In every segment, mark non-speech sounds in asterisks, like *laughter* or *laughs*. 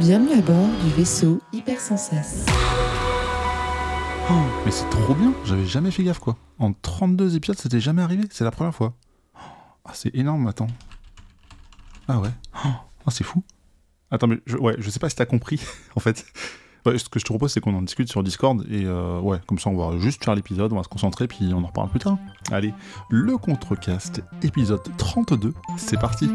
Bienvenue à bord du vaisseau Hypersensas. Oh, mais c'est trop bien, j'avais jamais fait gaffe quoi. En 32 épisodes, c'était jamais arrivé, c'est la première fois. Ah, c'est énorme, attends. Ah ouais. Oh, c'est fou. Attends, mais je, ouais, je sais pas si t'as compris, *laughs* en fait. ce que je te propose, c'est qu'on en discute sur Discord, et euh, ouais, comme ça, on va juste faire l'épisode, on va se concentrer, puis on en reparle plus tard. Allez, le Contrecast, épisode 32, c'est parti.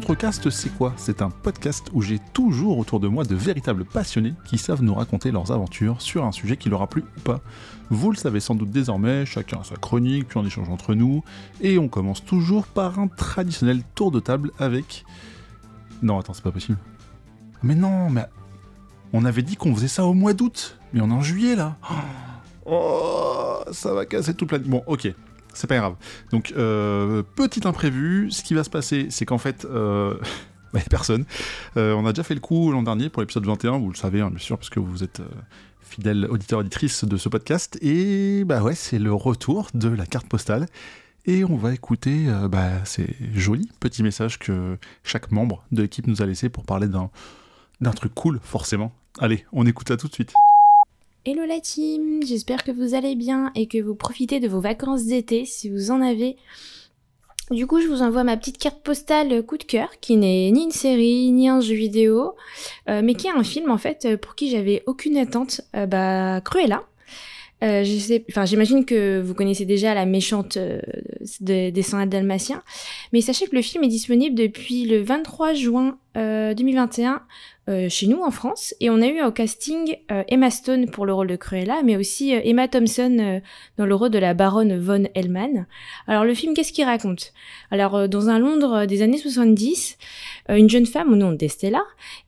Contrecast, c'est quoi? C'est un podcast où j'ai toujours autour de moi de véritables passionnés qui savent nous raconter leurs aventures sur un sujet qui leur a plu ou pas. Vous le savez sans doute désormais, chacun a sa chronique, puis on échange entre nous, et on commence toujours par un traditionnel tour de table avec... Non, attends, c'est pas possible. Mais non, mais... On avait dit qu'on faisait ça au mois d'août, mais on est en juillet là. Oh, ça va casser toute la... Bon, ok, c'est pas grave. Donc, euh, petit imprévu, ce qui va se passer, c'est qu'en fait, euh, *laughs* bah, personne. Euh, on a déjà fait le coup l'an dernier pour l'épisode 21, vous le savez, hein, bien sûr, parce que vous êtes fidèle auditeur auditrice de ce podcast. Et bah ouais, c'est le retour de la carte postale. Et on va écouter bah, ces jolis petits messages que chaque membre de l'équipe nous a laissé pour parler d'un truc cool, forcément. Allez, on écoute ça tout de suite. Hello la team, j'espère que vous allez bien et que vous profitez de vos vacances d'été si vous en avez. Du coup, je vous envoie ma petite carte postale coup de cœur, qui n'est ni une série, ni un jeu vidéo, euh, mais qui est un film en fait pour qui j'avais aucune attente. Euh, bah, Cruella. Euh, j'imagine que vous connaissez déjà la méchante euh, des 100 dalmatiens, mais sachez que le film est disponible depuis le 23 juin 2021 euh, chez nous en France. Et on a eu au casting euh, Emma Stone pour le rôle de Cruella, mais aussi euh, Emma Thompson dans le rôle de la baronne von Hellman. Alors le film, qu'est-ce qu'il raconte? Alors dans un Londres des années 70, une jeune femme au nom d'Estella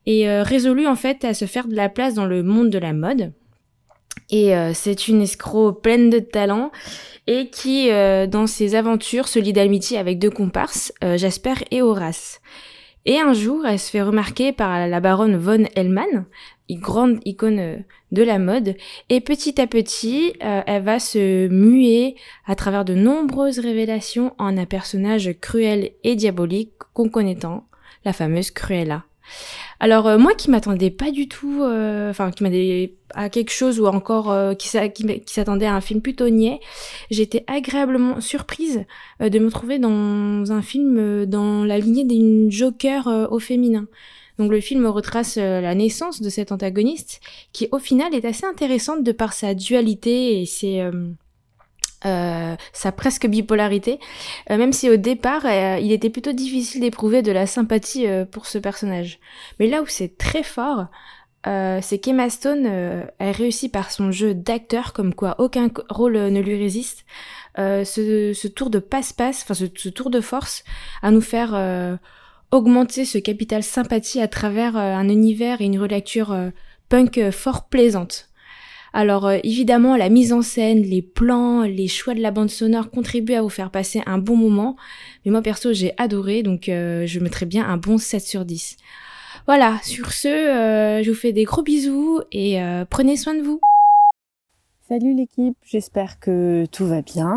est résolue en fait à se faire de la place dans le monde de la mode. Et c'est une escroc pleine de talent et qui, dans ses aventures, se lie d'amitié avec deux comparses, Jasper et Horace. Et un jour, elle se fait remarquer par la baronne von Hellman, une grande icône euh, de la mode, et petit à petit, euh, elle va se muer à travers de nombreuses révélations en un personnage cruel et diabolique qu'on connaît tant, la fameuse Cruella. Alors euh, moi qui m'attendais pas du tout, euh, enfin qui m'attendais à quelque chose ou encore euh, qui, s'attendait à un film plutôt niais, j'étais agréablement surprise de me trouver dans un film dans la lignée d'une Joker au féminin. Donc le film retrace la naissance de cet antagoniste qui au final est assez intéressante de par sa dualité et ses euh, sa presque bipolarité, euh, même si au départ euh, il était plutôt difficile d'éprouver de la sympathie pour ce personnage. Mais là où c'est très fort, c'est qu'Emma Stone a réussi par son jeu d'acteur, comme quoi aucun rôle ne lui résiste, ce, ce, tour de passe-passe, enfin ce, ce, tour de force, à nous faire augmenter ce capital sympathie à travers un univers et une relecture punk fort plaisante. Alors euh, évidemment, la mise en scène, les plans, les choix de la bande sonore contribuent à vous faire passer un bon moment. Mais moi perso, j'ai adoré, donc euh, je mettrais bien un bon 7 sur 10. Voilà, sur ce, euh, je vous fais des gros bisous et prenez soin de vous. Salut l'équipe, j'espère que tout va bien.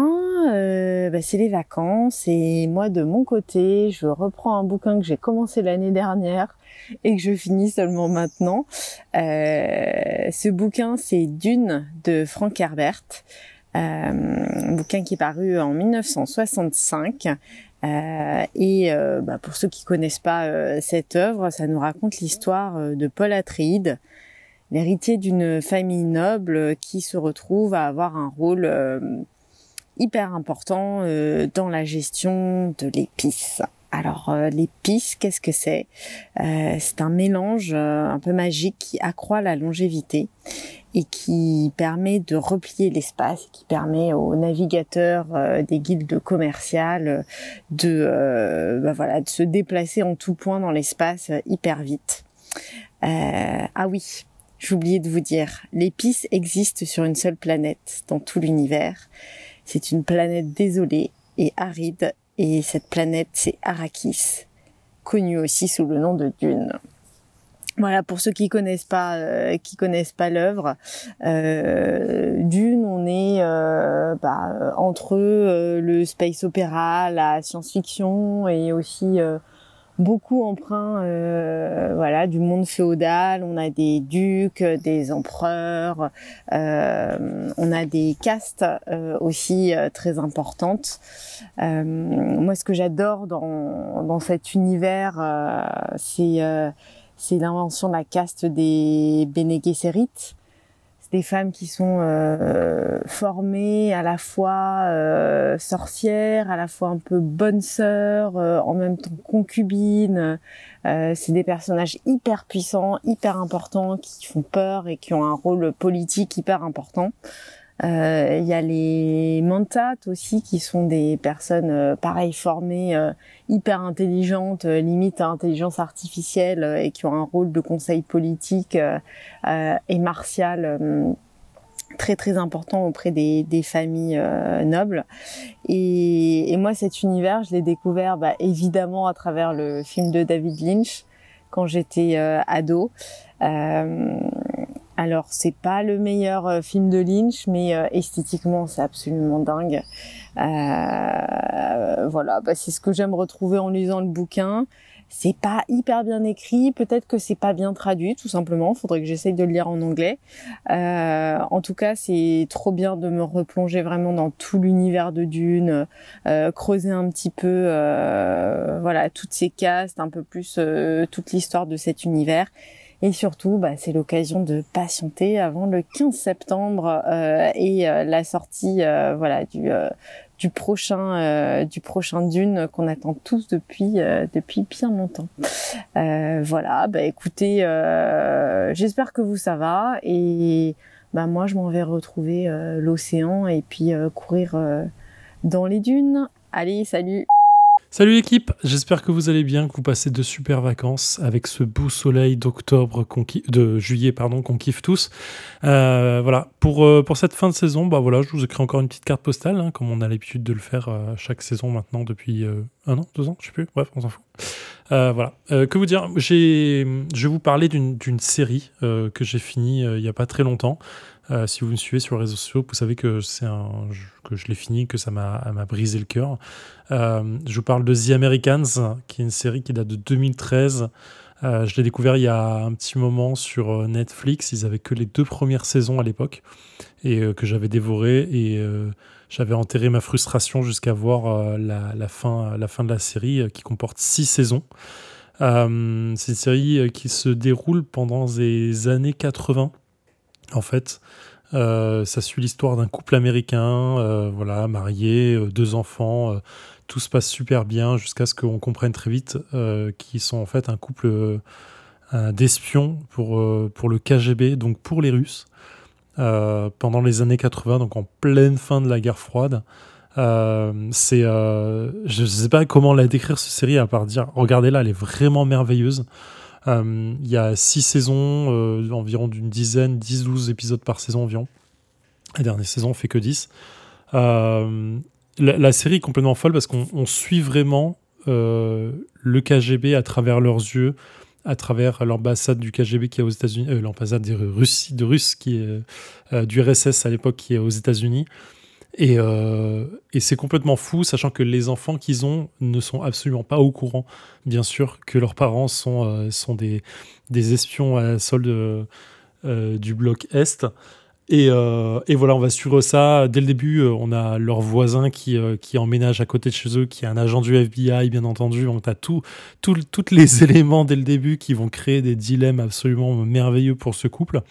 Bah, c'est les vacances et moi de mon côté, je reprends un bouquin que j'ai commencé l'année dernière et que je finis seulement maintenant. Euh, ce bouquin, c'est Dune de Frank Herbert, euh, un bouquin qui est paru en 1965. Euh, et euh, bah, pour ceux qui connaissent pas euh, cette œuvre, ça nous raconte l'histoire de Paul Atreides, l'héritier d'une famille noble qui se retrouve à avoir un rôle hyper important dans la gestion de l'épice. Alors euh, l'épice, qu'est-ce que c'est? Euh, C'est un mélange euh, un peu magique qui accroît la longévité et qui permet de replier l'espace, qui permet aux navigateurs des guildes commerciales de, bah voilà, de se déplacer en tout point dans l'espace hyper vite. ah oui, j'ai oublié de vous dire, l'épice existe sur une seule planète dans tout l'univers. C'est une planète désolée et aride et cette planète, c'est Arrakis, connue aussi sous le nom de Dune. Voilà pour ceux qui connaissent pas, euh, qui connaissent pas l'œuvre. Euh, Dune, on est bah, entre le space opéra, la science-fiction et aussi beaucoup emprunt euh, voilà du monde féodal. On a des ducs des empereurs euh, on a des castes euh, aussi euh, très importantes. Euh, moi ce que j'adore dans dans cet univers c'est c'est l'invention de la caste des Bene Gesserit des femmes qui sont euh, formées à la fois euh, sorcières, à la fois un peu bonnes sœurs, euh, en même temps concubines. c'est des personnages hyper puissants, hyper importants, qui font peur et qui ont un rôle politique hyper important. Euh, il y a les mentats aussi qui sont des personnes euh, pareil formées, euh, hyper intelligentes, limite à intelligence artificielle et qui ont un rôle de conseil politique et martial très très important auprès des, des familles nobles. Et, et, moi, cet univers, je l'ai découvert bah, évidemment à travers le film de David Lynch quand j'étais ado. Euh, alors, c'est pas le meilleur euh, film de Lynch, mais euh, esthétiquement, c'est absolument dingue. Euh, voilà, bah, c'est ce que j'aime retrouver en lisant le bouquin. C'est pas hyper bien écrit, peut-être que c'est pas bien traduit, tout simplement. Faudrait que j'essaye de le lire en anglais. en tout cas, c'est trop bien de me replonger vraiment dans tout l'univers de Dune, creuser un petit peu, voilà, toutes ces castes, un peu plus toute l'histoire de cet univers. Et surtout, bah, c'est l'occasion de patienter avant le 15 septembre euh, et euh, la sortie, euh, du prochain Dune qu'on attend tous depuis depuis bien longtemps. voilà, bah écoutez, j'espère que vous ça va et bah moi je m'en vais retrouver l'océan et puis courir dans les dunes. Allez, salut. Salut l'équipe, j'espère que vous allez bien, que vous passez de super vacances avec ce beau soleil d'octobre, de juillet pardon, qu'on kiffe tous. Euh, voilà, pour, euh, pour cette fin de saison, bah voilà, je vous écris encore une petite carte postale, hein, comme on a l'habitude de le faire euh, chaque saison maintenant depuis un an, deux ans, je sais plus, bref, on s'en fout. voilà, que vous dire, je vais vous parler d'une série que j'ai finie il n'y a pas très longtemps. Euh, si vous me suivez sur les réseaux sociaux, vous savez que c'est un que je l'ai fini, que ça m'a brisé le cœur. Euh, je vous parle de The Americans, qui est une série qui date de 2013. Euh, je l'ai découvert il y a un petit moment sur Netflix. Ils avaient que les deux premières saisons à l'époque et que j'avais dévoré et j'avais enterré ma frustration jusqu'à voir la, fin, la fin de la série qui comporte six saisons. c'est une série qui se déroule pendant les années 80 en fait. Euh, ça suit l'histoire d'un couple américain, euh, voilà, marié, euh, deux enfants. tout se passe super bien jusqu'à ce qu'on comprenne très vite qu'ils sont en fait un couple d'espions pour, le KGB, donc pour les Russes, pendant les années 80, donc en pleine fin de la guerre froide. c'est, je ne sais pas comment la décrire cette série à part dire, regardez-la, elle est vraiment merveilleuse. Euh, il y a six saisons, euh, environ d'une dizaine, 10-12 épisodes par saison environ. La dernière saison, on fait que 10. Euh, la, série est complètement folle parce qu'on suit vraiment le KGB à travers leurs yeux, à travers l'ambassade du KGB qui est aux États-Unis, l'ambassade de Russie, de du RSS à l'époque qui est aux États-Unis. Euh, et, c'est complètement fou, sachant que les enfants qu'ils ont ne sont absolument pas au courant, bien sûr, que leurs parents sont, euh, sont des, des, espions à la solde euh, du bloc Est. Et, voilà, on va suivre ça. Dès le début, on a leur voisin qui, qui emménage à côté de chez eux, qui est un agent du FBI, bien entendu. On a tous tout, les *laughs* éléments dès le début qui vont créer des dilemmes absolument merveilleux pour ce couple.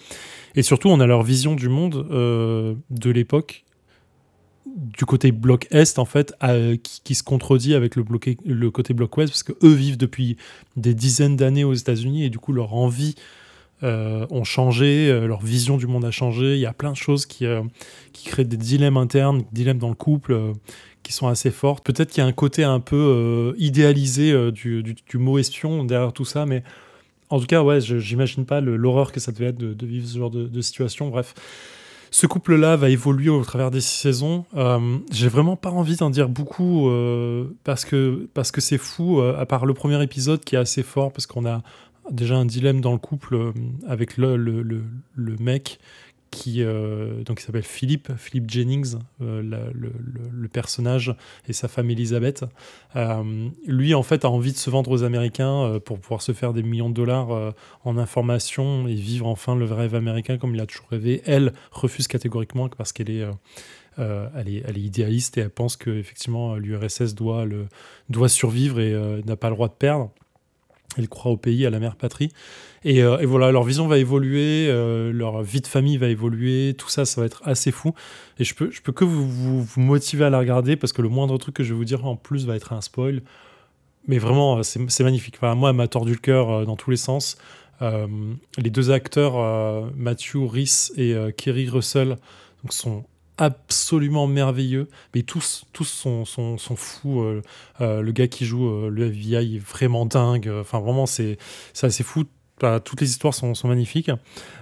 Et surtout, on a leur vision du monde de l'époque du côté bloc Est, en fait, qui, se contredit avec le, côté bloc Ouest, parce que eux vivent depuis des dizaines d'années aux États-Unis et du coup, leur envie euh, ont changé, euh, leur vision du monde a changé. Il y a plein de choses qui, euh, créent des dilemmes internes, des dilemmes dans le couple qui sont assez fortes. Peut-être qu'il y a un côté un peu idéalisé du, du, mot espion derrière tout ça, mais en tout cas, ouais, j'imagine pas l'horreur que ça devait être de, vivre ce genre de situation. Bref. Ce couple-là va évoluer au travers des six saisons. Euh, j'ai vraiment pas envie d'en dire beaucoup euh, parce que c'est fou. Euh, à part le premier épisode qui est assez fort parce qu'on a déjà un dilemme dans le couple avec le, mec qui donc il s'appelle Philippe, Philippe Jennings, le, personnage et sa femme Elisabeth. lui, en fait, a envie de se vendre aux Américains pour pouvoir se faire des millions de dollars en information et vivre enfin le rêve américain comme il a toujours rêvé. Elle refuse catégoriquement parce qu'elle est euh, idéaliste et elle pense que effectivement l'URSS doit, survivre et euh, n'a pas le droit de perdre. Elle croit au pays, à la mère patrie. Et, euh, voilà, leur vision va évoluer, leur vie de famille va évoluer, tout ça, ça va être assez fou. Et je peux, je peux que vous, vous, motiver à la regarder parce que le moindre truc que je vais vous dire en plus va être un spoil. Mais vraiment, c'est magnifique. Enfin, moi, elle m'a tordu le cœur dans tous les sens. les deux acteurs, Matthew Rhys et Kerry Russell, donc, sont absolument merveilleux, mais tous, tous sont, sont, sont fous. Euh, euh, le gars qui joue euh, le FBI est vraiment dingue. Enfin, vraiment, c'est assez fou. toutes les histoires sont, sont magnifiques.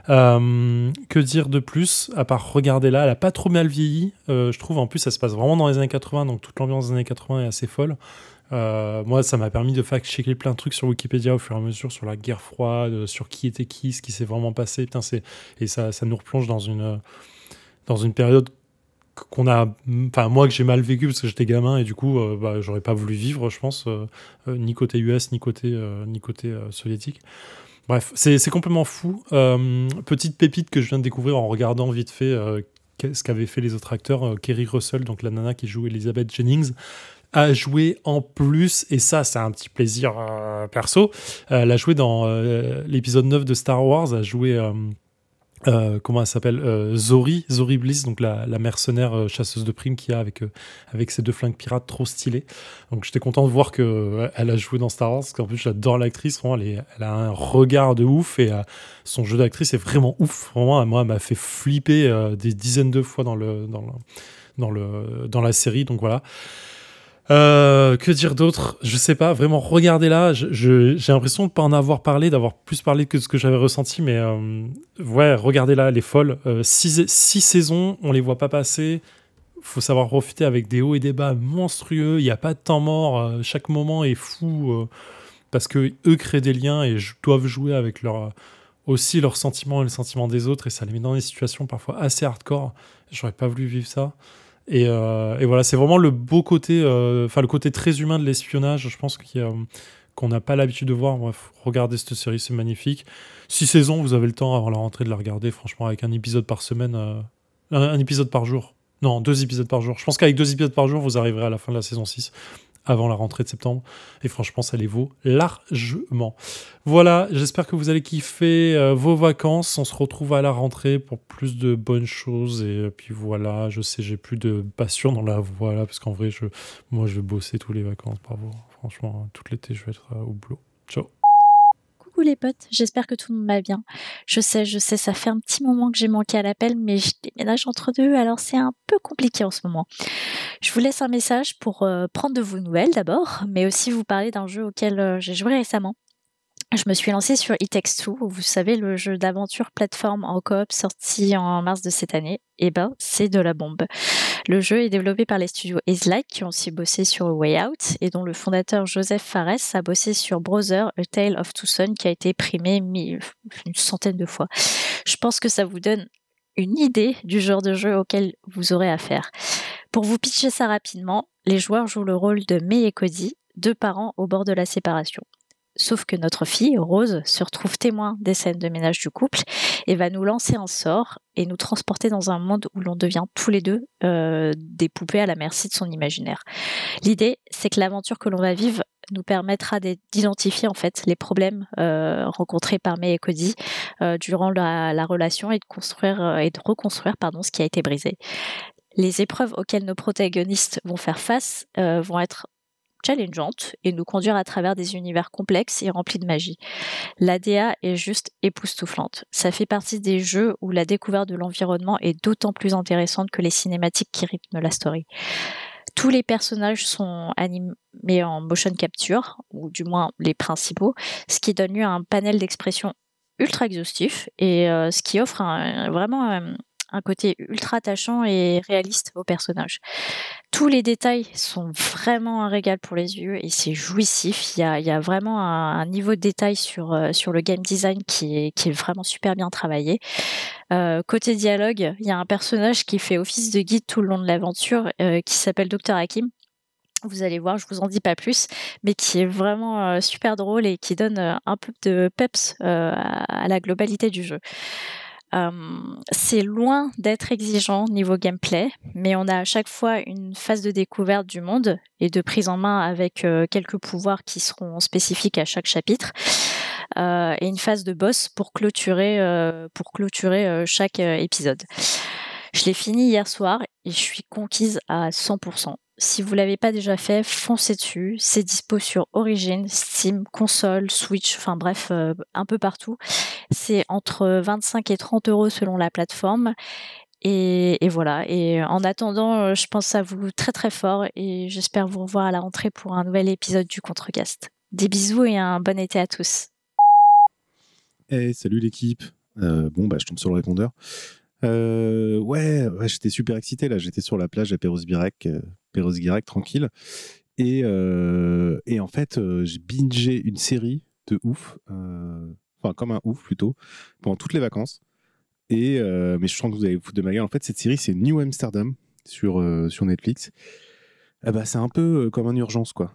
que dire de plus à part regarder là? Elle a pas trop mal vieilli, je trouve. En plus, ça se passe vraiment dans les années 80, donc toute l'ambiance des années 80 est assez folle. moi, ça m'a permis de fact-checker plein de trucs sur Wikipédia au fur et à mesure sur la guerre froide, sur qui était qui, ce qui s'est vraiment passé. Putain, et ça, ça nous replonge dans une, dans une période qu'on a enfin moi que j'ai mal vécu parce que j'étais gamin et du coup euh, bah, j'aurais pas voulu vivre je pense euh, euh, ni côté US ni côté ni côté soviétique. Bref c'est complètement fou. Petite pépite que je viens de découvrir en regardant vite fait ce qu'avaient fait les autres acteurs Kerry Russell donc la nana qui joue Elizabeth Jennings a joué en plus, et ça c'est un petit plaisir perso, elle a joué dans l'épisode 9 de Star Wars, a joué euh, comment elle s'appelle euh, Zori, Zori Bliss, donc la, mercenaire euh, chasseuse de primes qu'il y a avec, avec ses deux flingues pirates trop stylés. Donc j'étais content de voir qu'elle elle a joué dans Star Wars, parce qu'en plus j'adore l'actrice, elle, elle, a un regard de ouf et son jeu d'actrice est vraiment ouf. Vraiment, moi, elle m'a fait flipper des dizaines de fois dans, le, dans, le, dans, le, dans la série, donc voilà. Euh, que dire d'autre? Je sais pas, vraiment, regardez-la. J'ai l'impression de pas en avoir parlé, d'avoir plus parlé que ce que j'avais ressenti, mais euh, ouais, regardez-la, elle est folle. Euh, six, saisons, on les voit pas passer. Faut savoir profiter avec des hauts et des bas monstrueux. Il n'y a pas de temps mort. chaque moment est fou parce que eux créent des liens et doivent jouer avec leur aussi leurs sentiments et le sentiment des autres et ça les met dans des situations parfois assez hardcore. J'aurais pas voulu vivre ça. Euh, et, voilà, c'est vraiment le beau côté, euh, enfin le côté très humain de l'espionnage, je pense qu'on n'a pas l'habitude de voir. Bref, regardez cette série, c'est magnifique. Six saisons, vous avez le temps avant la rentrée de la regarder, franchement, avec un épisode par semaine, euh, un, épisode par jour. Non, deux épisodes par jour. Je pense qu'avec deux épisodes par jour, vous arriverez à la fin de la saison 6 avant la rentrée de septembre. Et franchement, ça les vaut largement. Voilà, j'espère que vous allez kiffer euh, vos vacances. On se retrouve à la rentrée pour plus de bonnes choses. Et puis voilà, je sais, j'ai plus de passion dans la voix là, parce qu'en vrai, je, moi, je vais bosser tous les vacances. Bravo. Franchement, tout l'été, je vais être euh, au boulot. Ciao les potes, j'espère que tout le monde va bien. Je sais, je sais, ça fait un petit moment que j'ai manqué à l'appel, mais je déménage entre deux, alors c'est un peu compliqué en ce moment. Je vous laisse un message pour euh, prendre de vos nouvelles d'abord, mais aussi vous parler d'un jeu auquel euh, j'ai joué récemment je me suis lancée sur It Takes Two, vous savez, le jeu d'aventure plateforme en coop sorti en mars de cette année. Et eh ben, c'est de la bombe. Le jeu est développé par les studios Like, qui ont aussi bossé sur Way Out, et dont le fondateur Joseph Fares a bossé sur Brother, A Tale of Two Sons, qui a été primé une centaine de fois. Je pense que ça vous donne une idée du genre de jeu auquel vous aurez affaire. Pour vous pitcher ça rapidement, les joueurs jouent le rôle de May et Cody, deux parents au bord de la séparation. Sauf que notre fille, Rose, se retrouve témoin des scènes de ménage du couple et va nous lancer un sort et nous transporter dans un monde où l'on devient tous les deux euh, des poupées à la merci de son imaginaire. L'idée, c'est que l'aventure que l'on va vivre nous permettra d'identifier en fait les problèmes euh, rencontrés par May et Cody euh, durant la, la, relation et de construire et de reconstruire pardon ce qui a été brisé. Les épreuves auxquelles nos protagonistes vont faire face vont être challengeante et nous conduire à travers des univers complexes et remplis de magie. La DA est juste époustouflante. Ça fait partie des jeux où la découverte de l'environnement est d'autant plus intéressante que les cinématiques qui rythment la story. Tous les personnages sont animés en motion capture, ou du moins les principaux, ce qui donne lieu à un panel d'expressions ultra exhaustif et euh, ce qui offre vraiment côté ultra attachant et réaliste au personnage. Tous les détails sont vraiment un régal pour les yeux et c'est jouissif. Il y a, vraiment un, niveau de détail sur, euh, sur le game design qui est, vraiment super bien travaillé. Euh, côté dialogue, il y a un personnage qui fait office de guide tout le long de l'aventure euh, qui s'appelle Dr Hakim vous allez voir, je vous en dis pas plus, mais qui est vraiment super drôle et qui donne un peu de peps à, la globalité du jeu. C'est loin d'être exigeant niveau gameplay, mais on a à chaque fois une phase de découverte du monde et de prise en main avec quelques pouvoirs qui seront spécifiques à chaque chapitre. et une phase de boss pour clôturer, pour clôturer chaque épisode. Je l'ai fini hier soir et je suis conquise à 100%. Si vous l'avez pas déjà fait, foncez dessus. C'est dispo sur Origin, Steam, console, Switch, enfin bref, euh, un peu partout. C'est entre 25 et 30 euros selon la plateforme. Et, voilà. Et en attendant, euh, je pense à vous très très fort et j'espère vous revoir à la rentrée pour un nouvel épisode du Contrecast. Des bisous et un bon été à tous. Hey, salut l'équipe. Euh, bon, bah, je tombe sur le répondeur. Ouais, j'étais super excité là. J'étais sur la plage à Perros-Guirec, euh, tranquille. Et, euh, et, en fait, j'ai bingé une série de ouf, enfin comme un ouf plutôt, pendant toutes les vacances. Et mais je sens que vous allez vous foutre de ma gueule. En fait, cette série, c'est New Amsterdam sur, sur Netflix. Eh bah, c'est un peu comme un urgence, quoi.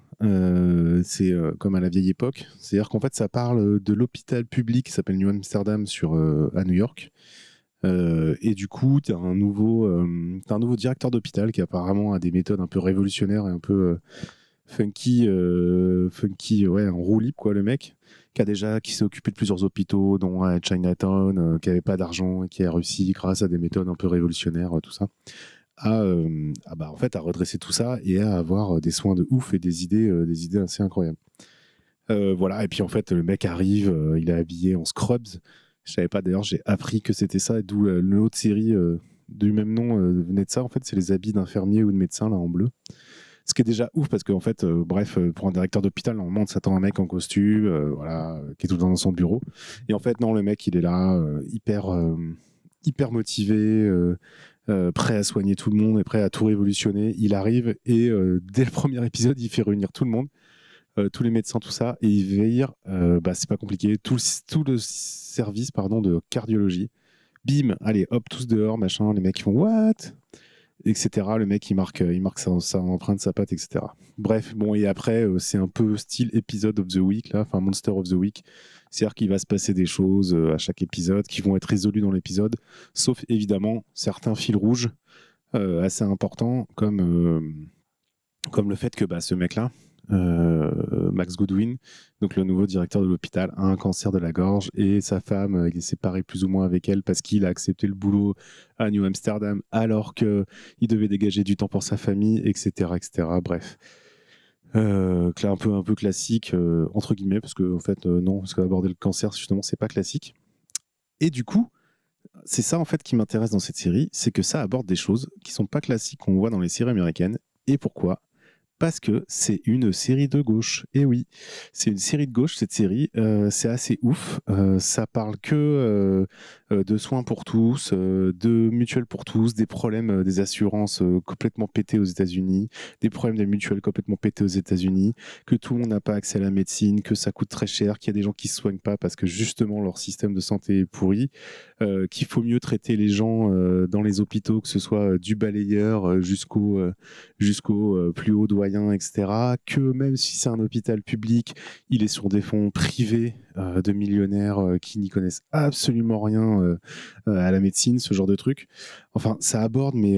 c'est comme à la vieille époque. C'est-à-dire qu'en fait, ça parle de l'hôpital public qui s'appelle New Amsterdam sur, à New York. Euh, et du coup, tu as, un nouveau, euh, un nouveau directeur d'hôpital qui apparemment a des méthodes un peu révolutionnaires et un peu euh, funky, funky ouais, en roue libre, quoi, le mec, qui a déjà qui s'est occupé de plusieurs hôpitaux, dont à Chinatown, qui n'avait pas d'argent et qui a réussi, grâce à des méthodes un peu révolutionnaires, tout ça, à, bah, en fait, à redresser tout ça et à avoir des soins de ouf et des idées, des idées assez incroyables. voilà, et puis en fait, le mec arrive, il est habillé en scrubs. Je savais pas d'ailleurs, j'ai appris que c'était ça, d'où euh, l'autre série euh, du même nom euh, venait de ça. En fait, c'est les habits d'infirmier ou de médecin là en bleu. Ce qui est déjà ouf parce qu'en fait, bref, pour un directeur d'hôpital, normalement, on s'attend à un mec en costume, voilà, qui est tout le temps dans son bureau. Et en fait, non, le mec, il est là, hyper, hyper motivé, prêt à soigner tout le monde et prêt à tout révolutionner. Il arrive et dès le premier épisode, il fait réunir tout le monde. Tous les médecins, tout ça, et il veille, bah, c'est pas compliqué, tout, tout le service pardon, de cardiologie. Bim, allez, hop, tous dehors, machin. Les mecs, ils font what? Etc. Le mec, il marque, il marque sa, sa empreinte, sa patte, etc. Bref, bon, et après, euh, c'est un peu style épisode of the week, là, enfin Monster of the Week. C'est-à-dire qu'il va se passer des choses euh, à chaque épisode qui vont être résolues dans l'épisode, sauf évidemment certains fils rouges euh, assez importants, comme, comme le fait que bah, ce mec-là, euh, Max Goodwin, donc le nouveau directeur de l'hôpital, a un cancer de la gorge et sa femme euh, est séparée plus ou moins avec elle parce qu'il a accepté le boulot à New Amsterdam alors qu'il devait dégager du temps pour sa famille, etc. etc. Bref. Euh, un peu un peu classique entre guillemets parce que en fait non parce qu'aborder le cancer justement c'est pas classique et du coup c'est ça en fait qui m'intéresse dans cette série c'est que ça aborde des choses qui sont pas classiques qu'on voit dans les séries américaines et pourquoi? Parce que c'est une série de gauche. Et oui, c'est une série de gauche, cette série. Euh, c'est assez ouf. Euh, ça parle que euh, de soins pour tous, de mutuelles pour tous, des problèmes des assurances complètement pétés aux États-Unis, des problèmes des mutuelles complètement pétés aux États-Unis, que tout le monde n'a pas accès à la médecine, que ça coûte très cher, qu'il y a des gens qui se soignent pas parce que justement leur système de santé est pourri, qu'il faut mieux traiter les gens dans les hôpitaux, que ce soit du balayeur jusqu'au jusqu'au plus haut doigt etc. Que même si c'est un hôpital public, il est sur des fonds privés euh, de millionnaires euh, qui n'y connaissent absolument rien euh, à la médecine, ce genre de truc. Enfin, ça aborde mais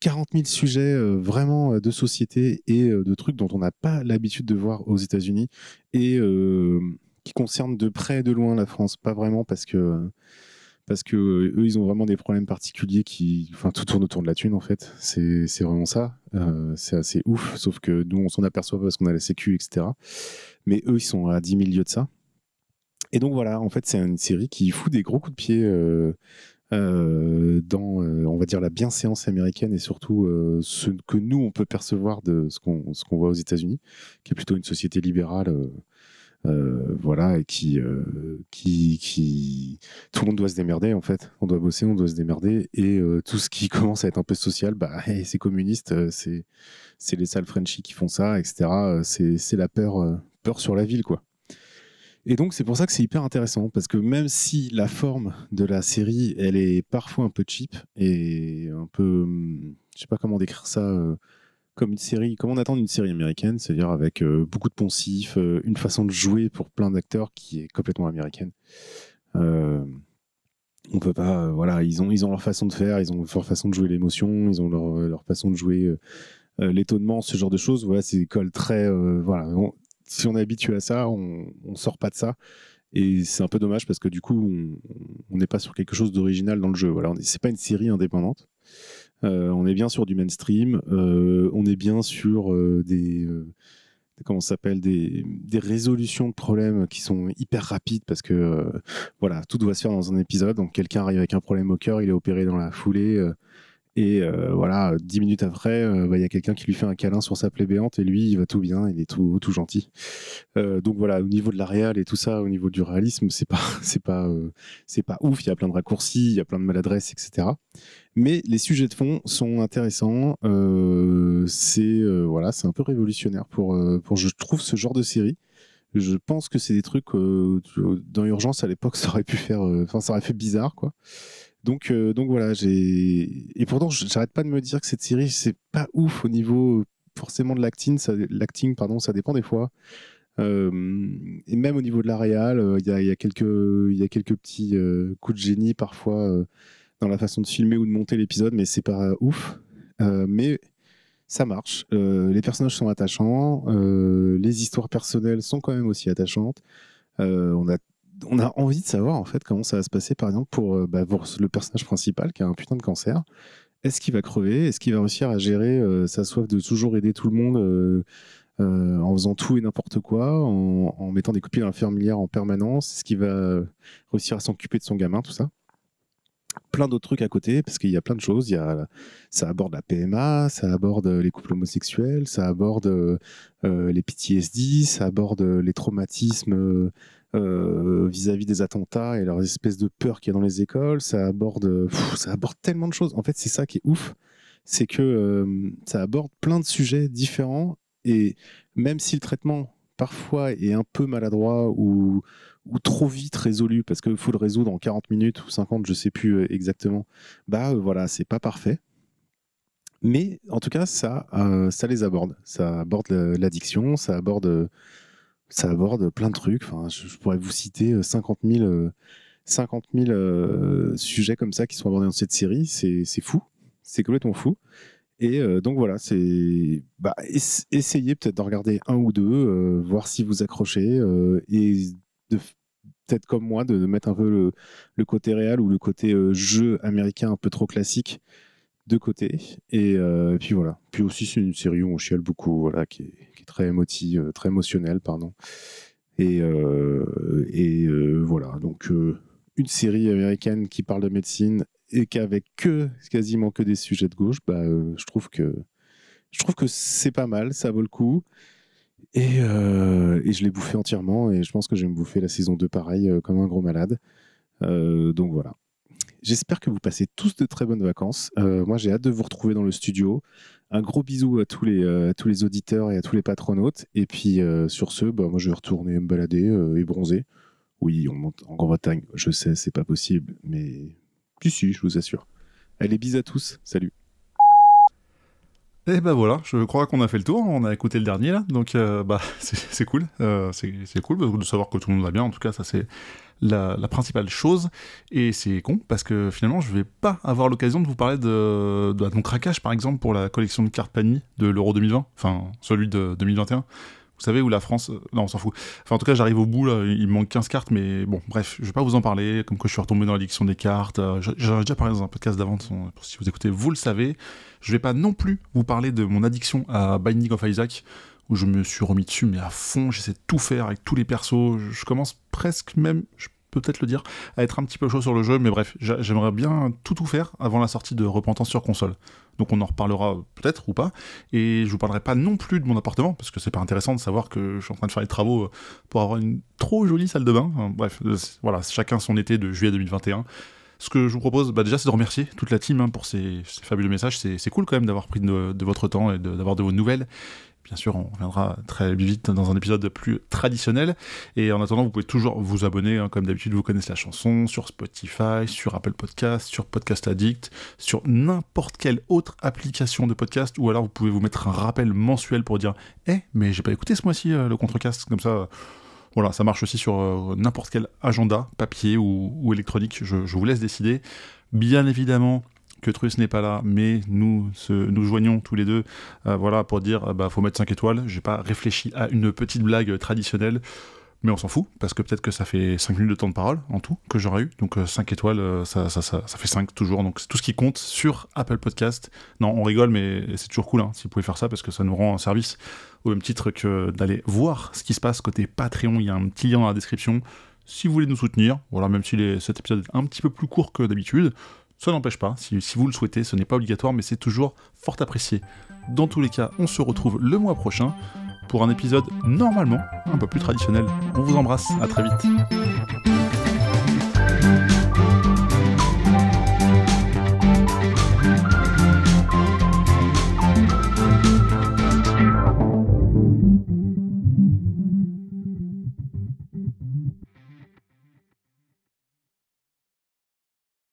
40 000 sujets vraiment de société et de trucs dont on n'a pas l'habitude de voir aux États-Unis et qui concernent de près et de loin la France. Pas vraiment parce que parce que eux, ils ont vraiment des problèmes particuliers qui, enfin, tout tourne autour de la thune en fait. C'est, vraiment ça. Euh, c'est assez ouf. Sauf que nous, on s'en aperçoit parce qu'on a la Sécu, etc. Mais eux, ils sont à 10 000 lieues de ça. Et donc voilà, en fait, c'est une série qui fout des gros coups de pied euh, euh, dans, on va dire, la bienséance américaine et surtout ce que nous, on peut percevoir de ce qu'on, qu'on voit aux États-Unis, qui est plutôt une société libérale Euh, voilà, et qui, euh, qui, qui, tout le monde doit se démerder en fait. On doit bosser, on doit se démerder, et euh, tout ce qui *laughs* commence à être un peu social, bah, *laughs* c'est communiste, c'est, c'est les sales Frenchies qui font ça, etc. C'est, c'est la peur, peur sur la ville, quoi. Et donc c'est pour ça que c'est hyper intéressant parce que même si la forme de la série elle est parfois un peu cheap et un peu, hum, je sais pas comment décrire ça, comme une série, comme on attend d'une série américaine, c'est-à-dire avec euh, beaucoup de poncifs, euh, une façon de jouer pour plein d'acteurs qui est complètement américaine. Euh, on peut pas, voilà, ils ont, ils ont leur façon de faire, ils ont leur façon de jouer l'émotion, ils ont leur, leur, façon de jouer l'étonnement, ce genre de choses. Voilà, c'est école très, voilà, si on est habitué à ça, on, on sort pas de ça. Et c'est un peu dommage parce que du coup, on n'est pas sur quelque chose d'original dans le jeu. Voilà, c'est pas une série indépendante. Euh, on est bien sur du mainstream. Euh, on est bien sur euh, des comment s'appelle des, résolutions de problèmes qui sont hyper rapides parce que voilà tout doit se faire dans un épisode donc quelqu'un arrive avec un problème au cœur il est opéré dans la foulée et euh, voilà, dix minutes après, euh, bah, il y a quelqu'un qui lui fait un câlin sur sa plaie béante et lui, il va tout bien, il est tout, tout gentil. Euh, donc voilà, au niveau de la réal et tout ça, au niveau du réalisme, c'est pas, *laughs* c'est pas, c'est pas ouf. Il y a plein de raccourcis, il y a plein de maladresses, etc. Mais les sujets de fond sont intéressants. c'est voilà, c'est un peu révolutionnaire pour, pour je trouve ce genre de série. Je pense que c'est des trucs dans Urgence à l'époque, *laughs* ça aurait pu faire, enfin ça aurait fait bizarre quoi. Donc, euh, donc voilà, j'ai et pourtant j'arrête pas de me dire que cette série c'est pas ouf au niveau forcément de l'acting, l'acting pardon, ça dépend des fois. Euh, et même au niveau de la réal, euh, il y, a, quelques il y a quelques petits coups de génie parfois dans la façon de filmer ou de monter l'épisode, mais c'est pas ouf. mais ça marche. les personnages sont attachants, les histoires personnelles sont quand même aussi attachantes. on a on a envie de savoir en fait comment ça va se passer par exemple pour, euh, bah, le personnage principal qui a un putain de cancer. Est-ce qu'il va crever? Est-ce qu'il va réussir à gérer euh, sa soif de toujours aider tout le monde euh, en faisant tout et n'importe quoi, en, mettant des copies dans l'infirmière en permanence? Est-ce qu'il va réussir à s'occuper de son gamin, tout ça? Plein d'autres trucs à côté parce qu'il y a plein de choses. Il y ça aborde la PMA, ça aborde les couples homosexuels, ça aborde les PTSD, ça aborde les traumatismes euh, vis-à-vis des attentats et leur espèce de peur qu'il y a dans les écoles. Ça aborde, ça aborde tellement de choses. En fait, c'est ça qui est ouf, c'est que euh, ça aborde plein de sujets différents et même si le traitement parfois est un peu maladroit ou, trop vite résolu parce qu'il faut le résoudre en 40 minutes ou 50, je sais plus euh, exactement, bah voilà, c'est pas parfait. Mais en tout cas, ça, ça les aborde. Ça aborde l'addiction, ça aborde ça aborde plein de trucs. Enfin, je, pourrais vous citer 50 000, 50 000 sujets comme ça qui sont abordés dans cette série. C'est fou. C'est complètement fou. Et euh, donc voilà, c'est bah, essayez peut-être de regarder un ou deux, euh, voir si vous accrochez euh, et peut-être comme moi de, mettre un peu le, côté réel ou le côté jeu américain un peu trop classique de côté. Et, puis voilà. Puis aussi c'est une série où on chiale beaucoup, voilà, qui est, très émotif, euh, très émotionnel, pardon. Et, euh, et euh, voilà, donc une série américaine qui parle de médecine et qu'avec que quasiment que des sujets de gauche, bah, je trouve que je trouve que c'est pas mal, ça vaut le coup. Et, et je l'ai bouffé entièrement et je pense que je vais me bouffer la saison 2 pareil comme un gros malade. donc voilà. J'espère que vous passez tous de très bonnes vacances. moi j'ai hâte de vous retrouver dans le studio un gros bisou à tous les, euh, tous les auditeurs et à tous les patronautes. Et puis euh, sur ce, bah, moi je vais retourner me balader euh, et bronzer. Oui, on monte en Grande-Bretagne, je sais, c'est pas possible, mais si, si, je vous assure. Allez, bis à tous, salut. Et ben voilà, je crois qu'on a fait le tour, on a écouté le dernier là, donc bah *laughs* c'est cool, c'est cool de savoir que tout le monde va bien, en tout cas ça c'est la, principale chose. Et c'est con parce que finalement, je vais pas avoir l'occasion de vous parler de, de, mon craquage, par exemple, pour la collection de cartes Panini de l'Euro 2020, enfin celui de 2021. Vous savez où la France. Euh, non, on s'en fout. Enfin, en tout cas, j'arrive au bout, il me manque 15 cartes, mais bon, bref, je vais pas vous en parler, comme que je suis retombé dans l'addiction des cartes. Euh, j'en ai déjà parlé dans un podcast d'avant, si vous écoutez, vous le savez. Je vais pas non plus vous parler de mon addiction à Binding of Isaac où je me suis remis dessus, mais à fond, j'essaie de tout faire avec tous les persos. Je commence presque même, peut-être le dire, à être un petit peu chaud sur le jeu, mais bref, j'aimerais bien tout tout faire avant la sortie de Repentance sur console. Donc on en reparlera peut-être ou pas, et je vous parlerai pas non plus de mon appartement, parce que c'est pas intéressant de savoir que je suis en train de faire les travaux pour avoir une trop jolie salle de bain. Bref, voilà, chacun son été de juillet 2021 ce que je vous propose, bah, déjà, c'est de remercier toute la team hein, pour ces, fabuleux messages. C'est cool quand même d'avoir pris de, votre temps et d'avoir de, vos nouvelles. Bien sûr, on reviendra très vite dans un épisode plus traditionnel. Et en attendant, vous pouvez toujours vous abonner, hein, comme d'habitude, vous connaissez la chanson, sur Spotify, sur Apple Podcast, sur Podcast Addict, sur n'importe quelle autre application de podcast, ou alors vous pouvez vous mettre un rappel mensuel pour dire Eh, mais j'ai pas écouté ce mois-ci euh, le contrecast, comme ça voilà, ça marche aussi sur euh, n'importe quel agenda, papier ou, électronique, je, vous laisse décider. Bien évidemment que Trus n'est pas là, mais nous nous joignons tous les deux euh, voilà, pour dire bah faut mettre 5 étoiles. J'ai pas réfléchi à une petite blague traditionnelle. Mais on s'en fout, parce que peut-être que ça fait 5 minutes de temps de parole en tout que j'aurais eu. Donc 5 euh, étoiles, euh, ça, fait 5 toujours. Donc c'est tout ce qui compte sur Apple Podcast. Non, on rigole, mais c'est toujours cool hein, si vous pouvez faire ça, parce que ça nous rend un service au même titre que d'aller voir ce qui se passe côté Patreon. Il y a un petit lien dans la description. Si vous voulez nous soutenir, voilà, même si cet épisode est un petit peu plus court que d'habitude, ça n'empêche pas. Si, vous le souhaitez, ce n'est pas obligatoire, mais c'est toujours fort apprécié. Dans tous les cas, on se retrouve le mois prochain pour un épisode normalement un peu plus traditionnel. On vous embrasse, à très vite.